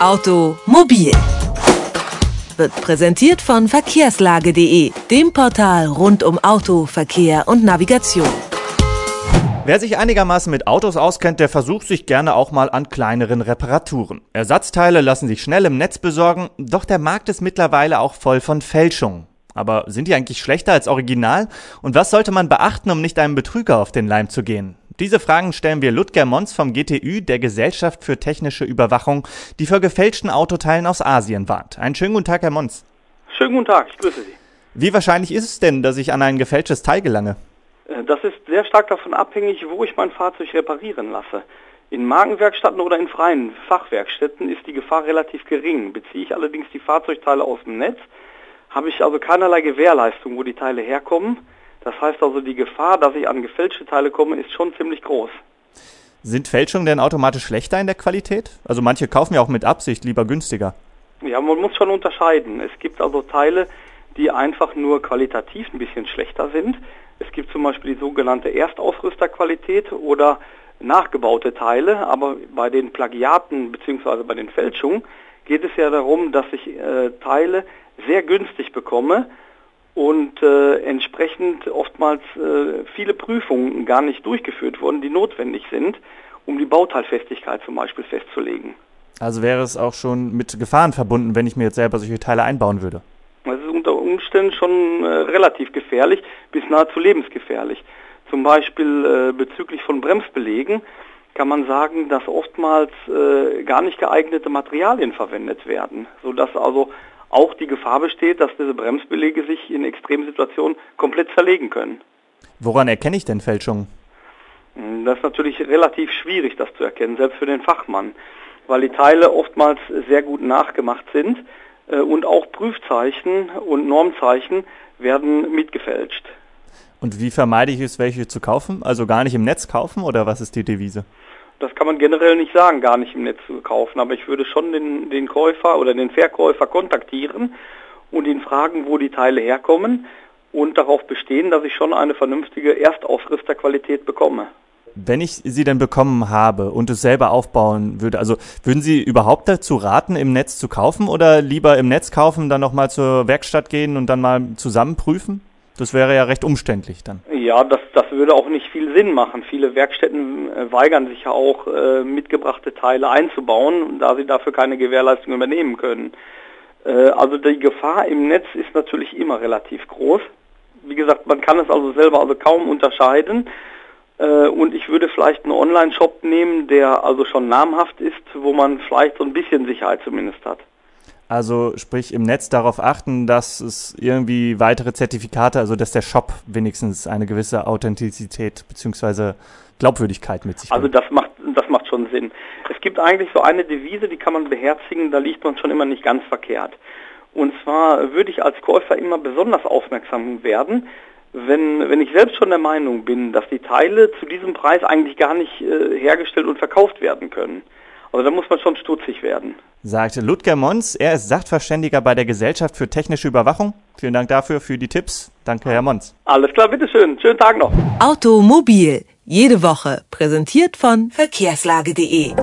Automobil wird präsentiert von verkehrslage.de, dem Portal rund um Auto, Verkehr und Navigation. Wer sich einigermaßen mit Autos auskennt, der versucht sich gerne auch mal an kleineren Reparaturen. Ersatzteile lassen sich schnell im Netz besorgen, doch der Markt ist mittlerweile auch voll von Fälschungen. Aber sind die eigentlich schlechter als Original? Und was sollte man beachten, um nicht einem Betrüger auf den Leim zu gehen? Diese Fragen stellen wir Ludger Mons vom GTÜ, der Gesellschaft für technische Überwachung, die vor gefälschten Autoteilen aus Asien warnt. Einen schönen guten Tag, Herr Mons. Schönen guten Tag, ich grüße Sie. Wie wahrscheinlich ist es denn, dass ich an ein gefälschtes Teil gelange? Äh, das ist sehr stark davon abhängig, wo ich mein Fahrzeug reparieren lasse. In Markenwerkstätten oder in freien Fachwerkstätten ist die Gefahr relativ gering. Beziehe ich allerdings die Fahrzeugteile aus dem Netz, habe ich also keinerlei Gewährleistung, wo die Teile herkommen. Das heißt also, die Gefahr, dass ich an gefälschte Teile komme, ist schon ziemlich groß. Sind Fälschungen denn automatisch schlechter in der Qualität? Also manche kaufen ja auch mit Absicht lieber günstiger. Ja, man muss schon unterscheiden. Es gibt also Teile, die einfach nur qualitativ ein bisschen schlechter sind. Es gibt zum Beispiel die sogenannte Erstausrüsterqualität oder nachgebaute Teile, aber bei den Plagiaten bzw. bei den Fälschungen geht es ja darum, dass ich äh, Teile sehr günstig bekomme und äh, entsprechend oftmals äh, viele Prüfungen gar nicht durchgeführt wurden, die notwendig sind, um die Bauteilfestigkeit zum Beispiel festzulegen. Also wäre es auch schon mit Gefahren verbunden, wenn ich mir jetzt selber solche Teile einbauen würde? Das ist unter Umständen schon äh, relativ gefährlich bis nahezu lebensgefährlich. Zum Beispiel äh, bezüglich von Bremsbelegen kann man sagen, dass oftmals äh, gar nicht geeignete Materialien verwendet werden, sodass also auch die Gefahr besteht, dass diese Bremsbelege sich in Extremsituationen komplett zerlegen können. Woran erkenne ich denn Fälschungen? Hm, das ist natürlich relativ schwierig, das zu erkennen, selbst für den Fachmann, weil die Teile oftmals sehr gut nachgemacht sind äh, und auch Prüfzeichen und Normzeichen werden mitgefälscht. Und wie vermeide ich es, welche zu kaufen? Also gar nicht im Netz kaufen oder was ist die Devise? das kann man generell nicht sagen, gar nicht im Netz zu kaufen. Aber ich würde schon den, den Käufer oder den Verkäufer kontaktieren und ihn fragen, wo die Teile herkommen und darauf bestehen, dass ich schon eine vernünftige Erstausrüsterqualität bekomme. Wenn ich sie denn bekommen habe und es selber aufbauen würde, also würden Sie überhaupt dazu raten, im Netz zu kaufen oder lieber im Netz kaufen, dann nochmal zur Werkstatt gehen und dann mal zusammen prüfen? Das wäre ja recht umständlich dann. Ja, das, das würde auch nicht viel Sinn machen. Viele Werkstätten äh, weigern sich ja auch, äh, mitgebrachte Teile einzubauen, da sie dafür keine Gewährleistung übernehmen können. Äh, also die Gefahr im Netz ist natürlich immer relativ groß. Wie gesagt, man kann es also selber also kaum unterscheiden. Äh, und ich würde vielleicht einen Online-Shop nehmen, der also schon namhaft ist, wo man vielleicht so ein bisschen Sicherheit zumindest hat. Also sprich im Netz darauf achten, dass es irgendwie weitere Zertifikate, also dass der Shop wenigstens eine gewisse Authentizität bzw. Glaubwürdigkeit mit sich bringt. Also das macht, das macht schon Sinn. Es gibt eigentlich so eine Devise, die kann man beherzigen, da liegt man schon immer nicht ganz verkehrt. Und zwar würde ich als Käufer immer besonders aufmerksam werden, wenn, wenn ich selbst schon der Meinung bin, dass die Teile zu diesem Preis eigentlich gar nicht äh, hergestellt und verkauft werden können. Also da muss man schon stutzig werden. Sagte Ludger Mons, er ist Sachverständiger bei der Gesellschaft für technische Überwachung. Vielen Dank dafür, für die Tipps. Danke, Herr Mons. Alles klar, bitteschön. Schönen Tag noch. Automobil. Jede Woche. Präsentiert von verkehrslage.de.